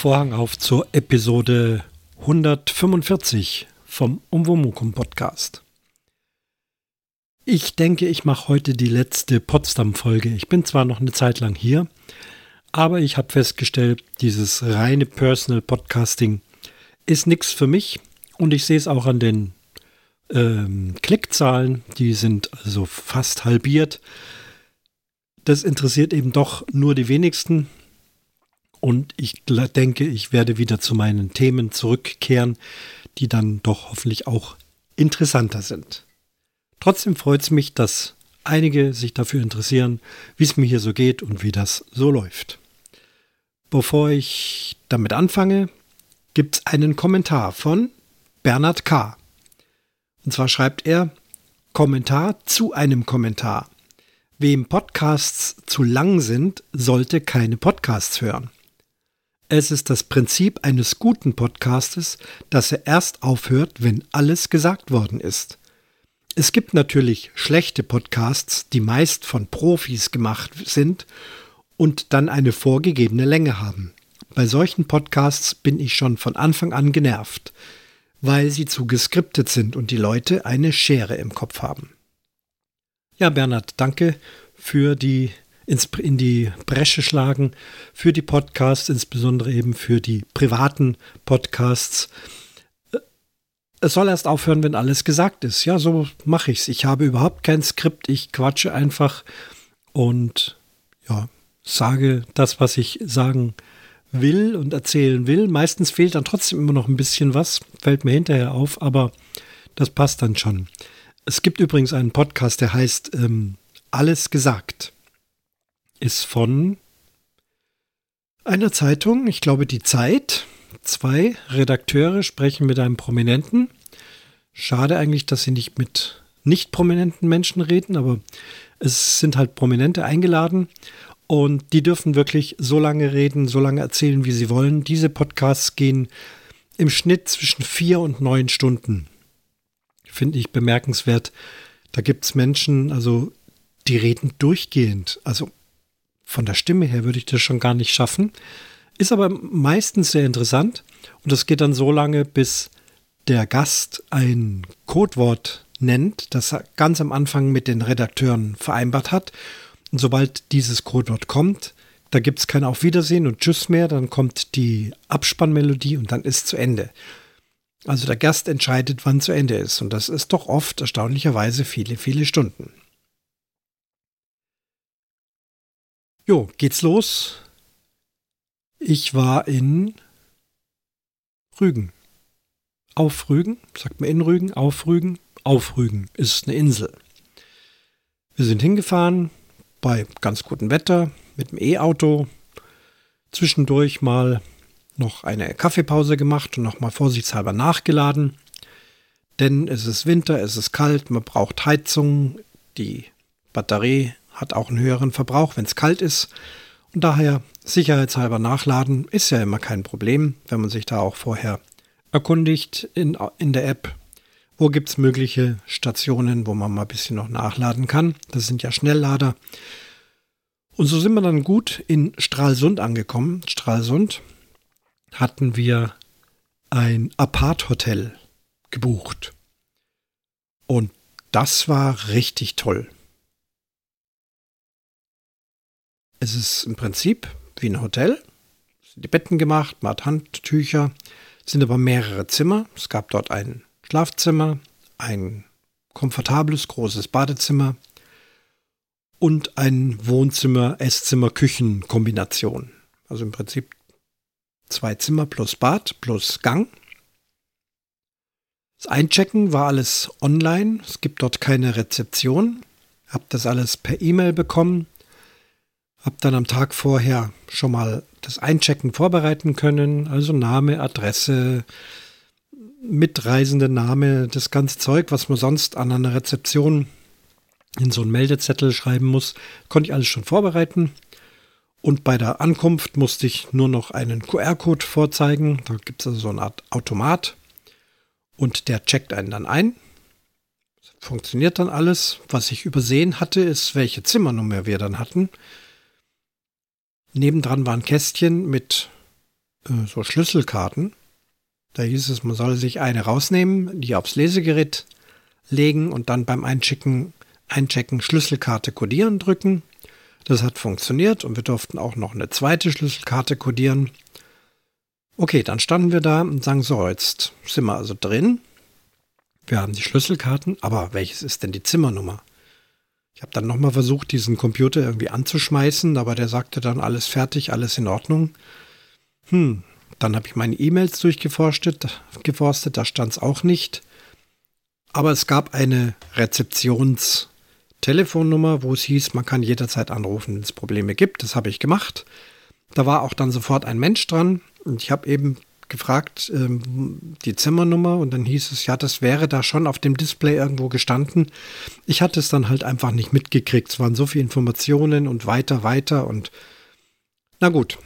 Vorhang auf zur Episode 145 vom Umwomukum Podcast. Ich denke, ich mache heute die letzte Potsdam-Folge. Ich bin zwar noch eine Zeit lang hier, aber ich habe festgestellt, dieses reine Personal Podcasting ist nichts für mich und ich sehe es auch an den ähm, Klickzahlen. Die sind also fast halbiert. Das interessiert eben doch nur die wenigsten. Und ich denke, ich werde wieder zu meinen Themen zurückkehren, die dann doch hoffentlich auch interessanter sind. Trotzdem freut es mich, dass einige sich dafür interessieren, wie es mir hier so geht und wie das so läuft. Bevor ich damit anfange, gibt es einen Kommentar von Bernhard K. Und zwar schreibt er Kommentar zu einem Kommentar. Wem Podcasts zu lang sind, sollte keine Podcasts hören. Es ist das Prinzip eines guten Podcastes, dass er erst aufhört, wenn alles gesagt worden ist. Es gibt natürlich schlechte Podcasts, die meist von Profis gemacht sind und dann eine vorgegebene Länge haben. Bei solchen Podcasts bin ich schon von Anfang an genervt, weil sie zu geskriptet sind und die Leute eine Schere im Kopf haben. Ja, Bernhard, danke für die ins, in die Bresche schlagen für die Podcasts, insbesondere eben für die privaten Podcasts. Äh, es soll erst aufhören, wenn alles gesagt ist. Ja, so mache ich es. Ich habe überhaupt kein Skript. Ich quatsche einfach und ja, sage das, was ich sagen will und erzählen will. Meistens fehlt dann trotzdem immer noch ein bisschen was, fällt mir hinterher auf, aber das passt dann schon. Es gibt übrigens einen Podcast, der heißt ähm, Alles gesagt ist von einer Zeitung, ich glaube die Zeit. Zwei Redakteure sprechen mit einem Prominenten. Schade eigentlich, dass sie nicht mit nicht prominenten Menschen reden, aber es sind halt Prominente eingeladen und die dürfen wirklich so lange reden, so lange erzählen, wie sie wollen. Diese Podcasts gehen im Schnitt zwischen vier und neun Stunden. Finde ich bemerkenswert. Da gibt es Menschen, also die reden durchgehend. Also von der Stimme her würde ich das schon gar nicht schaffen. Ist aber meistens sehr interessant. Und das geht dann so lange, bis der Gast ein Codewort nennt, das er ganz am Anfang mit den Redakteuren vereinbart hat. Und sobald dieses Codewort kommt, da gibt es kein Auf Wiedersehen und Tschüss mehr, dann kommt die Abspannmelodie und dann ist zu Ende. Also der Gast entscheidet, wann zu Ende ist. Und das ist doch oft erstaunlicherweise viele, viele Stunden. Jo, geht's los. Ich war in Rügen. Auf Rügen, sagt man in Rügen, auf Rügen, auf Rügen ist eine Insel. Wir sind hingefahren bei ganz gutem Wetter mit dem E-Auto. Zwischendurch mal noch eine Kaffeepause gemacht und nochmal vorsichtshalber nachgeladen. Denn es ist Winter, es ist kalt, man braucht Heizung, die Batterie hat auch einen höheren Verbrauch, wenn es kalt ist. Und daher sicherheitshalber nachladen ist ja immer kein Problem, wenn man sich da auch vorher erkundigt in, in der App. Wo gibt es mögliche Stationen, wo man mal ein bisschen noch nachladen kann? Das sind ja Schnelllader. Und so sind wir dann gut in Stralsund angekommen. Stralsund hatten wir ein Apart-Hotel gebucht. Und das war richtig toll. Es ist im Prinzip wie ein Hotel. Es sind die Betten gemacht, man hat Handtücher, es sind aber mehrere Zimmer. Es gab dort ein Schlafzimmer, ein komfortables großes Badezimmer und ein Wohnzimmer, Esszimmer, Küchen-Kombination. Also im Prinzip zwei Zimmer plus Bad plus Gang. Das Einchecken war alles online. Es gibt dort keine Rezeption. Hab das alles per E-Mail bekommen. Hab dann am Tag vorher schon mal das Einchecken vorbereiten können, also Name, Adresse, mitreisende Name, das ganze Zeug, was man sonst an einer Rezeption in so einen Meldezettel schreiben muss, konnte ich alles schon vorbereiten. Und bei der Ankunft musste ich nur noch einen QR-Code vorzeigen. Da gibt es also so eine Art Automat und der checkt einen dann ein. Funktioniert dann alles. Was ich übersehen hatte, ist, welche Zimmernummer wir dann hatten. Nebendran war ein Kästchen mit äh, so Schlüsselkarten. Da hieß es, man solle sich eine rausnehmen, die aufs Lesegerät legen und dann beim Einchecken, Einchecken Schlüsselkarte kodieren drücken. Das hat funktioniert und wir durften auch noch eine zweite Schlüsselkarte kodieren. Okay, dann standen wir da und sagen, so, jetzt sind wir also drin. Wir haben die Schlüsselkarten, aber welches ist denn die Zimmernummer? Ich habe dann nochmal versucht, diesen Computer irgendwie anzuschmeißen, aber der sagte dann alles fertig, alles in Ordnung. Hm, dann habe ich meine E-Mails durchgeforstet, geforstet, da stand es auch nicht. Aber es gab eine Rezeptionstelefonnummer, wo es hieß, man kann jederzeit anrufen, wenn es Probleme gibt. Das habe ich gemacht. Da war auch dann sofort ein Mensch dran. Und ich habe eben gefragt, ähm, die Zimmernummer und dann hieß es, ja, das wäre da schon auf dem Display irgendwo gestanden. Ich hatte es dann halt einfach nicht mitgekriegt. Es waren so viele Informationen und weiter, weiter und na gut,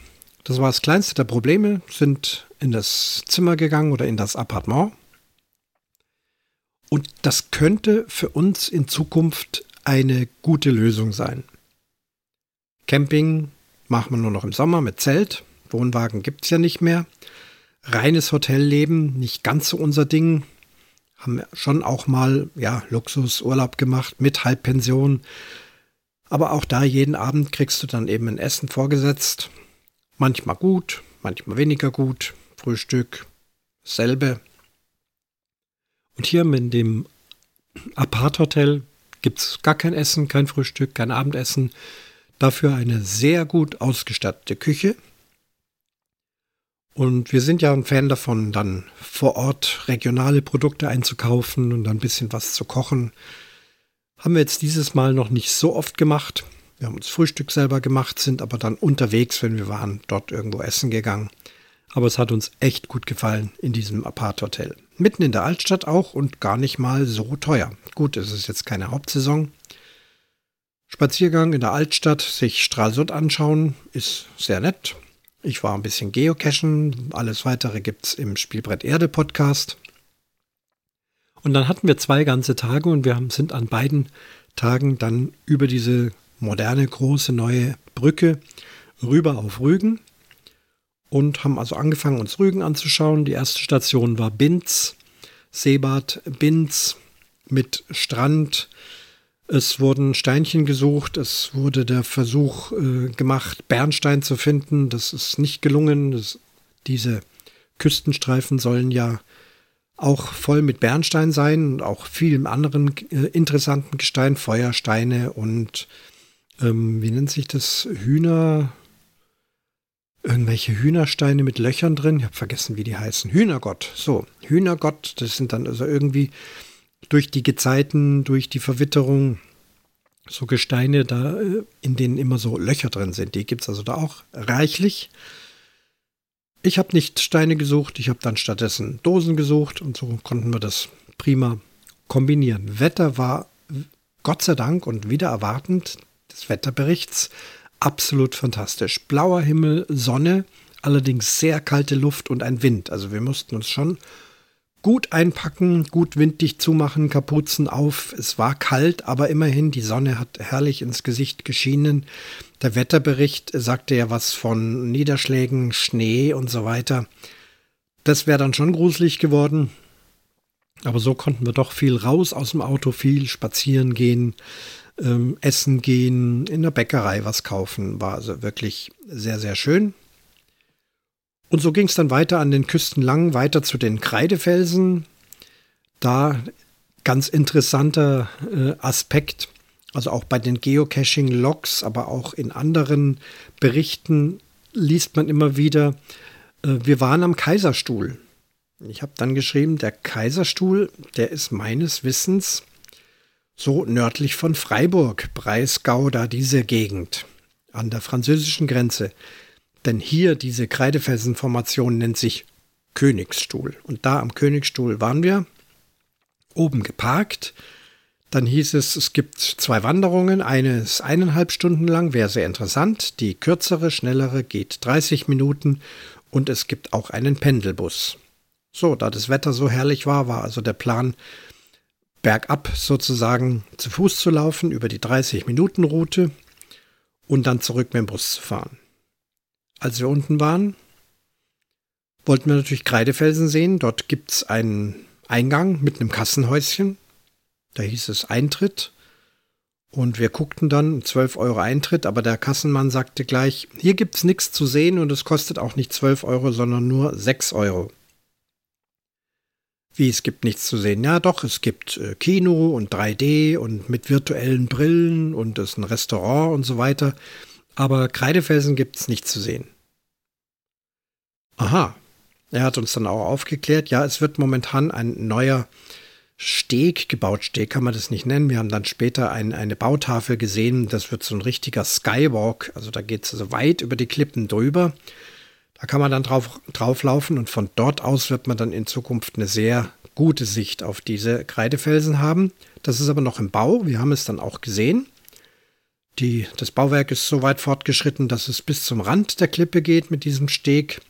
das war das kleinste der Probleme, sind in das Zimmer gegangen oder in das Appartement. Und das könnte für uns in Zukunft eine gute Lösung sein. Camping machen wir nur noch im Sommer mit Zelt. Wohnwagen gibt es ja nicht mehr reines Hotelleben, nicht ganz so unser Ding. Haben schon auch mal, ja, Luxusurlaub gemacht mit Halbpension. Aber auch da jeden Abend kriegst du dann eben ein Essen vorgesetzt. Manchmal gut, manchmal weniger gut. Frühstück, selbe. Und hier in dem Apart-Hotel gibt es gar kein Essen, kein Frühstück, kein Abendessen. Dafür eine sehr gut ausgestattete Küche und wir sind ja ein Fan davon, dann vor Ort regionale Produkte einzukaufen und dann ein bisschen was zu kochen. Haben wir jetzt dieses Mal noch nicht so oft gemacht. Wir haben uns Frühstück selber gemacht, sind aber dann unterwegs, wenn wir waren, dort irgendwo essen gegangen. Aber es hat uns echt gut gefallen in diesem Apart-Hotel. Mitten in der Altstadt auch und gar nicht mal so teuer. Gut, es ist jetzt keine Hauptsaison. Spaziergang in der Altstadt, sich Stralsund anschauen, ist sehr nett. Ich war ein bisschen geocachen. Alles weitere gibt es im Spielbrett Erde Podcast. Und dann hatten wir zwei ganze Tage und wir sind an beiden Tagen dann über diese moderne, große, neue Brücke rüber auf Rügen und haben also angefangen, uns Rügen anzuschauen. Die erste Station war Binz, Seebad Binz mit Strand, es wurden Steinchen gesucht, es wurde der Versuch äh, gemacht, Bernstein zu finden. Das ist nicht gelungen. Das, diese Küstenstreifen sollen ja auch voll mit Bernstein sein und auch vielen anderen äh, interessanten Gestein, Feuersteine und ähm, wie nennt sich das? Hühner. Irgendwelche Hühnersteine mit Löchern drin. Ich habe vergessen, wie die heißen. Hühnergott. So, Hühnergott. Das sind dann also irgendwie durch die Gezeiten, durch die Verwitterung so Gesteine da, äh, in denen immer so Löcher drin sind. Die gibt es also da auch reichlich. Ich habe nicht Steine gesucht, ich habe dann stattdessen Dosen gesucht und so konnten wir das prima kombinieren. Wetter war Gott sei Dank und wieder erwartend des Wetterberichts absolut fantastisch. Blauer Himmel, Sonne, allerdings sehr kalte Luft und ein Wind. Also wir mussten uns schon gut einpacken, gut winddicht zumachen, Kapuzen auf. Es war kalt, aber immerhin, die Sonne hat herrlich ins Gesicht geschienen. Der Wetterbericht sagte ja was von Niederschlägen, Schnee und so weiter. Das wäre dann schon gruselig geworden. Aber so konnten wir doch viel raus aus dem Auto, viel spazieren gehen, ähm, essen gehen, in der Bäckerei was kaufen. War also wirklich sehr, sehr schön. Und so ging es dann weiter an den Küsten lang, weiter zu den Kreidefelsen. Da ganz interessanter äh, Aspekt, also auch bei den Geocaching-Logs, aber auch in anderen Berichten liest man immer wieder, äh, wir waren am Kaiserstuhl. Ich habe dann geschrieben, der Kaiserstuhl, der ist meines Wissens so nördlich von Freiburg, Breisgau, da diese Gegend an der französischen Grenze. Denn hier diese Kreidefelsenformation nennt sich Königsstuhl. Und da am Königsstuhl waren wir, oben geparkt. Dann hieß es, es gibt zwei Wanderungen. Eine ist eineinhalb Stunden lang, wäre sehr interessant. Die kürzere, schnellere geht 30 Minuten. Und es gibt auch einen Pendelbus. So, da das Wetter so herrlich war, war also der Plan, bergab sozusagen zu Fuß zu laufen über die 30-Minuten-Route und dann zurück mit dem Bus zu fahren als wir unten waren, wollten wir natürlich Kreidefelsen sehen. Dort gibt es einen Eingang mit einem Kassenhäuschen. Da hieß es Eintritt. Und wir guckten dann 12 Euro Eintritt, aber der Kassenmann sagte gleich, hier gibt es nichts zu sehen und es kostet auch nicht 12 Euro, sondern nur 6 Euro. Wie, es gibt nichts zu sehen? Ja, doch, es gibt äh, Kino und 3D und mit virtuellen Brillen und es ist ein Restaurant und so weiter. Aber Kreidefelsen gibt es nicht zu sehen. Aha. Er hat uns dann auch aufgeklärt, ja, es wird momentan ein neuer Steg gebaut. Steg kann man das nicht nennen. Wir haben dann später ein, eine Bautafel gesehen. Das wird so ein richtiger Skywalk. Also da geht es so weit über die Klippen drüber. Da kann man dann drauf, drauflaufen und von dort aus wird man dann in Zukunft eine sehr gute Sicht auf diese Kreidefelsen haben. Das ist aber noch im Bau. Wir haben es dann auch gesehen. Die, das Bauwerk ist so weit fortgeschritten, dass es bis zum Rand der Klippe geht mit diesem Steg.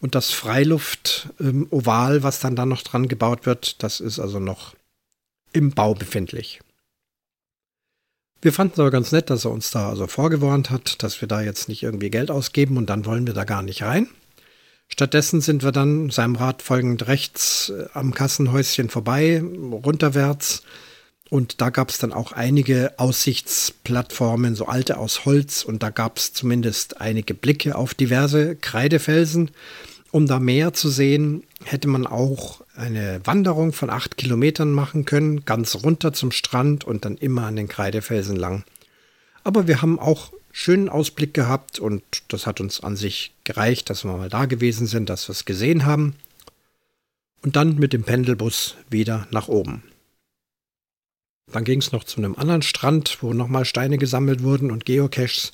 Und das Freiluft-Oval, ähm, was dann da noch dran gebaut wird, das ist also noch im Bau befindlich. Wir fanden es aber ganz nett, dass er uns da also vorgewarnt hat, dass wir da jetzt nicht irgendwie Geld ausgeben und dann wollen wir da gar nicht rein. Stattdessen sind wir dann seinem Rat folgend rechts äh, am Kassenhäuschen vorbei, runterwärts. Und da gab es dann auch einige Aussichtsplattformen, so alte aus Holz. Und da gab es zumindest einige Blicke auf diverse Kreidefelsen. Um da mehr zu sehen, hätte man auch eine Wanderung von acht Kilometern machen können, ganz runter zum Strand und dann immer an den Kreidefelsen lang. Aber wir haben auch schönen Ausblick gehabt und das hat uns an sich gereicht, dass wir mal da gewesen sind, dass wir es gesehen haben. Und dann mit dem Pendelbus wieder nach oben. Dann ging es noch zu einem anderen Strand, wo nochmal Steine gesammelt wurden und Geocaches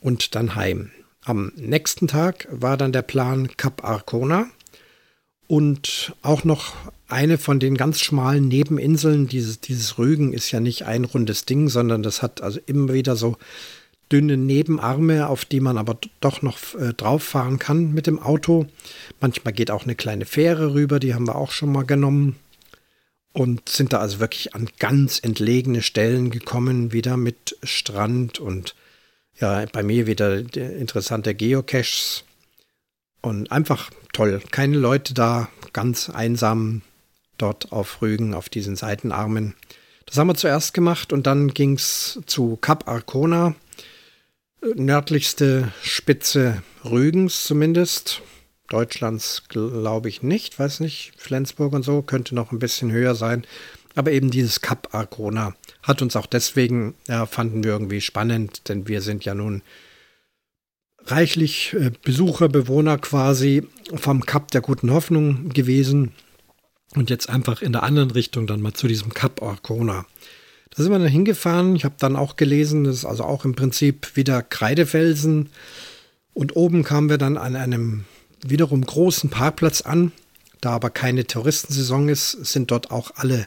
und dann heim. Am nächsten Tag war dann der Plan Cap Arcona und auch noch eine von den ganz schmalen Nebeninseln. Dieses, dieses Rügen ist ja nicht ein rundes Ding, sondern das hat also immer wieder so dünne Nebenarme, auf die man aber doch noch äh, drauf fahren kann mit dem Auto. Manchmal geht auch eine kleine Fähre rüber, die haben wir auch schon mal genommen. Und sind da also wirklich an ganz entlegene Stellen gekommen, wieder mit Strand und ja, bei mir wieder interessante Geocaches und einfach toll. Keine Leute da, ganz einsam dort auf Rügen, auf diesen Seitenarmen. Das haben wir zuerst gemacht und dann ging es zu Cap Arcona, nördlichste Spitze Rügens zumindest. Deutschlands glaube ich nicht, weiß nicht, Flensburg und so könnte noch ein bisschen höher sein. Aber eben dieses Cap Arcona hat uns auch deswegen, ja, fanden wir irgendwie spannend, denn wir sind ja nun reichlich äh, Besucher, Bewohner quasi vom Kap der Guten Hoffnung gewesen und jetzt einfach in der anderen Richtung dann mal zu diesem Kap Arcona. Da sind wir dann hingefahren. Ich habe dann auch gelesen, das ist also auch im Prinzip wieder Kreidefelsen. Und oben kamen wir dann an einem wiederum großen Parkplatz an. Da aber keine Touristensaison ist, sind dort auch alle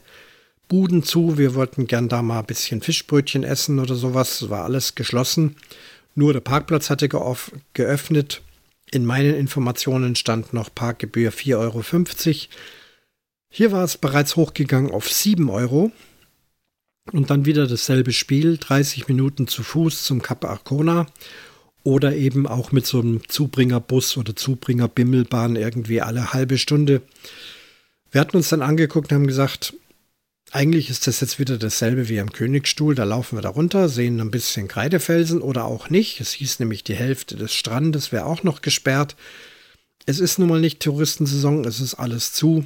Buden zu. Wir wollten gern da mal ein bisschen Fischbrötchen essen oder sowas. Es war alles geschlossen. Nur der Parkplatz hatte geöffnet. In meinen Informationen stand noch Parkgebühr 4,50 Euro. Hier war es bereits hochgegangen auf 7 Euro. Und dann wieder dasselbe Spiel, 30 Minuten zu Fuß zum Kap Arcona oder eben auch mit so einem Zubringerbus oder Zubringerbimmelbahn irgendwie alle halbe Stunde. Wir hatten uns dann angeguckt und haben gesagt, eigentlich ist das jetzt wieder dasselbe wie am Königsstuhl. Da laufen wir da runter, sehen ein bisschen Kreidefelsen oder auch nicht. Es hieß nämlich, die Hälfte des Strandes wäre auch noch gesperrt. Es ist nun mal nicht Touristensaison, es ist alles zu.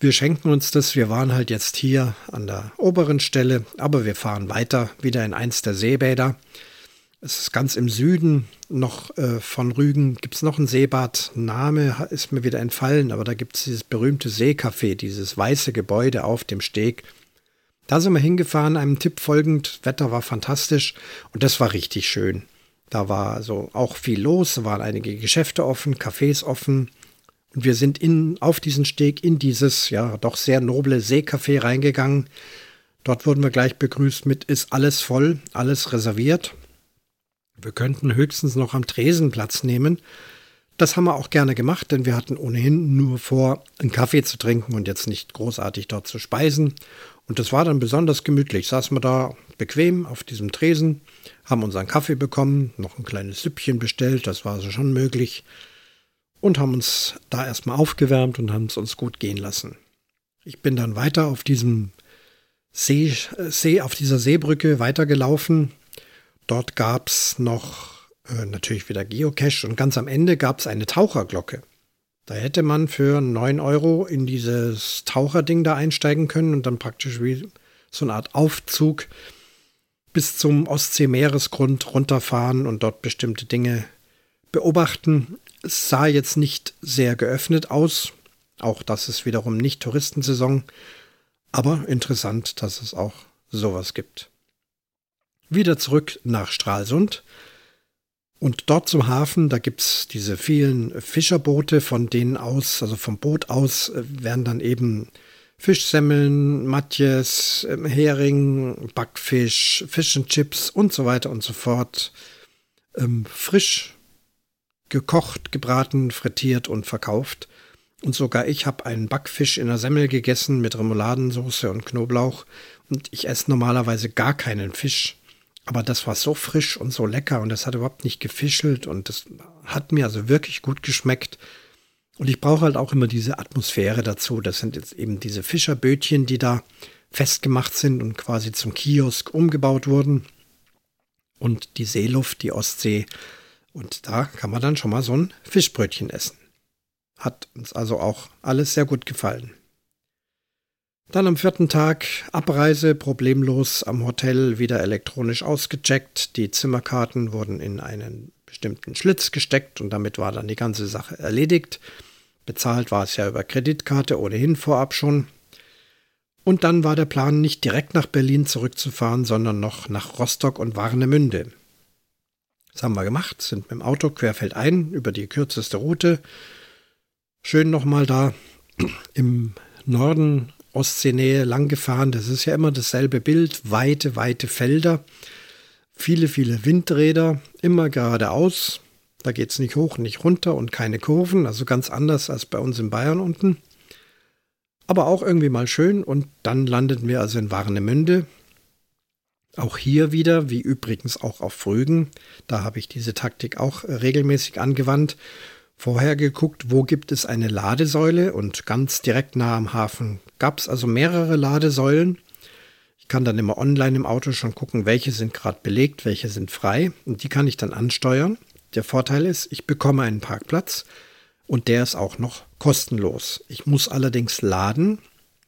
Wir schenken uns das. Wir waren halt jetzt hier an der oberen Stelle, aber wir fahren weiter wieder in eins der Seebäder. Es ist ganz im Süden noch äh, von Rügen. Gibt es noch ein Seebad? Name ist mir wieder entfallen, aber da gibt es dieses berühmte Seecafé, dieses weiße Gebäude auf dem Steg. Da sind wir hingefahren, einem Tipp folgend. Wetter war fantastisch und das war richtig schön. Da war so auch viel los, da waren einige Geschäfte offen, Cafés offen. Und wir sind in, auf diesen Steg in dieses, ja, doch sehr noble Seecafé reingegangen. Dort wurden wir gleich begrüßt mit, ist alles voll, alles reserviert. Wir könnten höchstens noch am Tresen Platz nehmen. Das haben wir auch gerne gemacht, denn wir hatten ohnehin nur vor, einen Kaffee zu trinken und jetzt nicht großartig dort zu speisen. Und das war dann besonders gemütlich. Saßen wir da bequem auf diesem Tresen, haben unseren Kaffee bekommen, noch ein kleines Süppchen bestellt, das war also schon möglich. und haben uns da erstmal aufgewärmt und haben es uns gut gehen lassen. Ich bin dann weiter auf diesem See, See auf dieser Seebrücke weitergelaufen. Dort gab es noch äh, natürlich wieder Geocache und ganz am Ende gab es eine Taucherglocke. Da hätte man für 9 Euro in dieses Taucherding da einsteigen können und dann praktisch wie so eine Art Aufzug bis zum Ostsee-Meeresgrund runterfahren und dort bestimmte Dinge beobachten. Es sah jetzt nicht sehr geöffnet aus. Auch das ist wiederum nicht Touristensaison. Aber interessant, dass es auch sowas gibt. Wieder zurück nach Stralsund. Und dort zum Hafen, da gibt es diese vielen Fischerboote, von denen aus, also vom Boot aus, äh, werden dann eben Fischsemmeln, Matjes, ähm, Hering, Backfisch, Fish and Chips und so weiter und so fort ähm, frisch gekocht, gebraten, frittiert und verkauft. Und sogar ich habe einen Backfisch in der Semmel gegessen mit Remouladensauce und Knoblauch. Und ich esse normalerweise gar keinen Fisch. Aber das war so frisch und so lecker und das hat überhaupt nicht gefischelt und das hat mir also wirklich gut geschmeckt. Und ich brauche halt auch immer diese Atmosphäre dazu. Das sind jetzt eben diese Fischerbötchen, die da festgemacht sind und quasi zum Kiosk umgebaut wurden. Und die Seeluft, die Ostsee. Und da kann man dann schon mal so ein Fischbrötchen essen. Hat uns also auch alles sehr gut gefallen. Dann am vierten Tag Abreise problemlos am Hotel wieder elektronisch ausgecheckt. Die Zimmerkarten wurden in einen bestimmten Schlitz gesteckt und damit war dann die ganze Sache erledigt. Bezahlt war es ja über Kreditkarte ohnehin vorab schon. Und dann war der Plan, nicht direkt nach Berlin zurückzufahren, sondern noch nach Rostock und Warnemünde. Das haben wir gemacht, sind mit dem Auto querfeldein über die kürzeste Route schön nochmal da im Norden, Ostseenähe lang gefahren. Das ist ja immer dasselbe Bild. Weite, weite Felder, viele, viele Windräder, immer geradeaus. Da geht es nicht hoch, nicht runter und keine Kurven, also ganz anders als bei uns in Bayern unten. Aber auch irgendwie mal schön und dann landeten wir also in Warnemünde. Auch hier wieder, wie übrigens auch auf Frügen, da habe ich diese Taktik auch regelmäßig angewandt vorher geguckt, wo gibt es eine Ladesäule und ganz direkt nah am Hafen gab es also mehrere Ladesäulen. Ich kann dann immer online im Auto schon gucken, welche sind gerade belegt, welche sind frei und die kann ich dann ansteuern. Der Vorteil ist, ich bekomme einen Parkplatz und der ist auch noch kostenlos. Ich muss allerdings laden,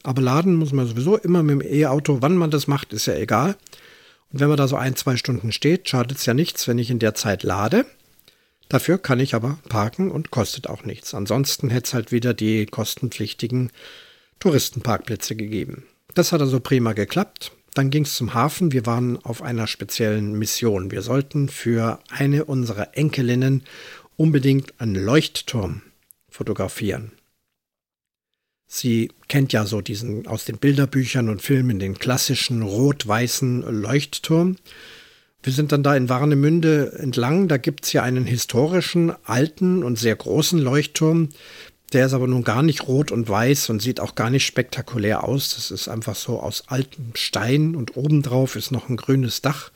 aber laden muss man sowieso immer mit dem E-Auto. Wann man das macht, ist ja egal. Und wenn man da so ein, zwei Stunden steht, schadet es ja nichts, wenn ich in der Zeit lade. Dafür kann ich aber parken und kostet auch nichts. Ansonsten hätte es halt wieder die kostenpflichtigen Touristenparkplätze gegeben. Das hat also prima geklappt. Dann ging es zum Hafen. Wir waren auf einer speziellen Mission. Wir sollten für eine unserer Enkelinnen unbedingt einen Leuchtturm fotografieren. Sie kennt ja so diesen aus den Bilderbüchern und Filmen den klassischen rot-weißen Leuchtturm. Wir sind dann da in Warnemünde entlang. Da gibt es ja einen historischen, alten und sehr großen Leuchtturm. Der ist aber nun gar nicht rot und weiß und sieht auch gar nicht spektakulär aus. Das ist einfach so aus altem Stein und obendrauf ist noch ein grünes Dach.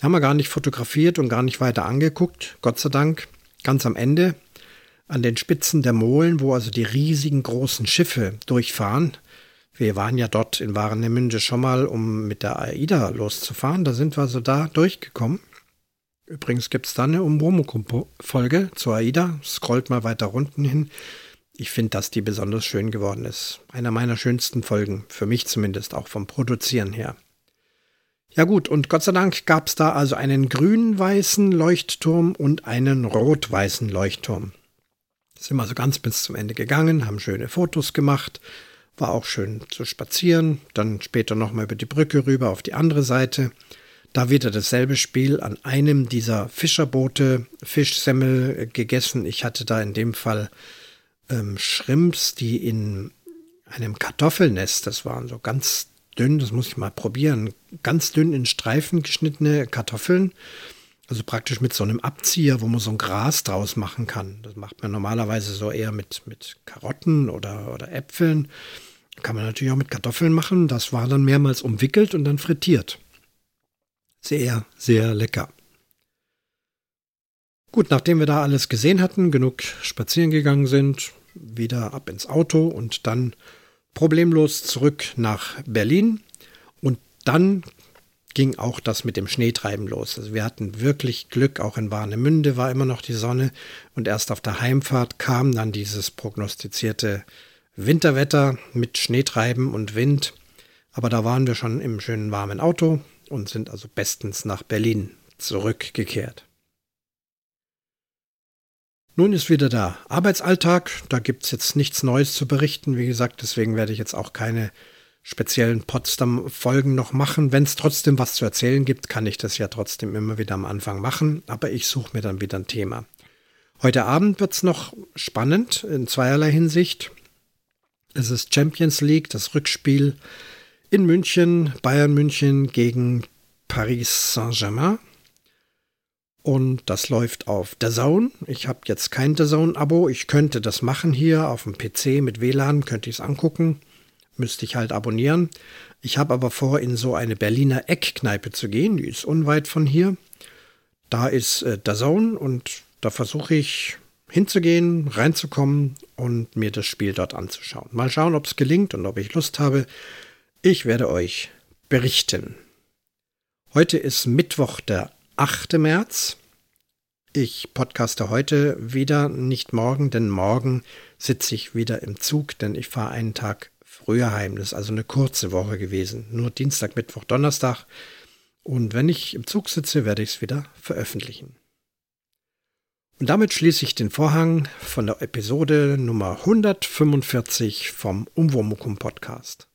Haben wir gar nicht fotografiert und gar nicht weiter angeguckt. Gott sei Dank. Ganz am Ende an den Spitzen der Molen, wo also die riesigen großen Schiffe durchfahren, wir waren ja dort in Warnemünde schon mal, um mit der AIDA loszufahren. Da sind wir also da durchgekommen. Übrigens gibt es da eine Umwomukum-Folge zur AIDA. Scrollt mal weiter unten hin. Ich finde, dass die besonders schön geworden ist. Einer meiner schönsten Folgen, für mich zumindest, auch vom Produzieren her. Ja gut, und Gott sei Dank gab es da also einen grün-weißen Leuchtturm und einen rot-weißen Leuchtturm. Sind also ganz bis zum Ende gegangen, haben schöne Fotos gemacht war auch schön zu spazieren. Dann später nochmal über die Brücke rüber auf die andere Seite. Da wieder dasselbe Spiel an einem dieser Fischerboote, Fischsemmel gegessen. Ich hatte da in dem Fall ähm, Shrimps, die in einem Kartoffelnest, das waren so ganz dünn, das muss ich mal probieren, ganz dünn in Streifen geschnittene Kartoffeln. Also praktisch mit so einem Abzieher, wo man so ein Gras draus machen kann. Das macht man normalerweise so eher mit, mit Karotten oder, oder Äpfeln. Kann man natürlich auch mit Kartoffeln machen. Das war dann mehrmals umwickelt und dann frittiert. Sehr, sehr lecker. Gut, nachdem wir da alles gesehen hatten, genug spazieren gegangen sind, wieder ab ins Auto und dann problemlos zurück nach Berlin. Und dann ging auch das mit dem Schneetreiben los. Also wir hatten wirklich Glück, auch in Warnemünde war immer noch die Sonne und erst auf der Heimfahrt kam dann dieses prognostizierte Winterwetter mit Schneetreiben und Wind. Aber da waren wir schon im schönen warmen Auto und sind also bestens nach Berlin zurückgekehrt. Nun ist wieder der Arbeitsalltag. Da gibt es jetzt nichts Neues zu berichten. Wie gesagt, deswegen werde ich jetzt auch keine speziellen Potsdam-Folgen noch machen. Wenn es trotzdem was zu erzählen gibt, kann ich das ja trotzdem immer wieder am Anfang machen. Aber ich suche mir dann wieder ein Thema. Heute Abend wird es noch spannend in zweierlei Hinsicht. Es ist Champions League, das Rückspiel in München, Bayern München gegen Paris Saint-Germain. Und das läuft auf Zone. Ich habe jetzt kein The Zone-Abo. Ich könnte das machen hier auf dem PC mit WLAN, könnte ich es angucken. Müsste ich halt abonnieren. Ich habe aber vor, in so eine Berliner Eckkneipe zu gehen. Die ist unweit von hier. Da ist äh, Zone und da versuche ich hinzugehen, reinzukommen und mir das Spiel dort anzuschauen. Mal schauen, ob es gelingt und ob ich Lust habe. Ich werde euch berichten. Heute ist Mittwoch, der 8. März. Ich podcaste heute wieder, nicht morgen, denn morgen sitze ich wieder im Zug, denn ich fahre einen Tag früher heim. Das ist also eine kurze Woche gewesen. Nur Dienstag, Mittwoch, Donnerstag. Und wenn ich im Zug sitze, werde ich es wieder veröffentlichen. Und damit schließe ich den Vorhang von der Episode Nummer 145 vom Umwomukum Podcast.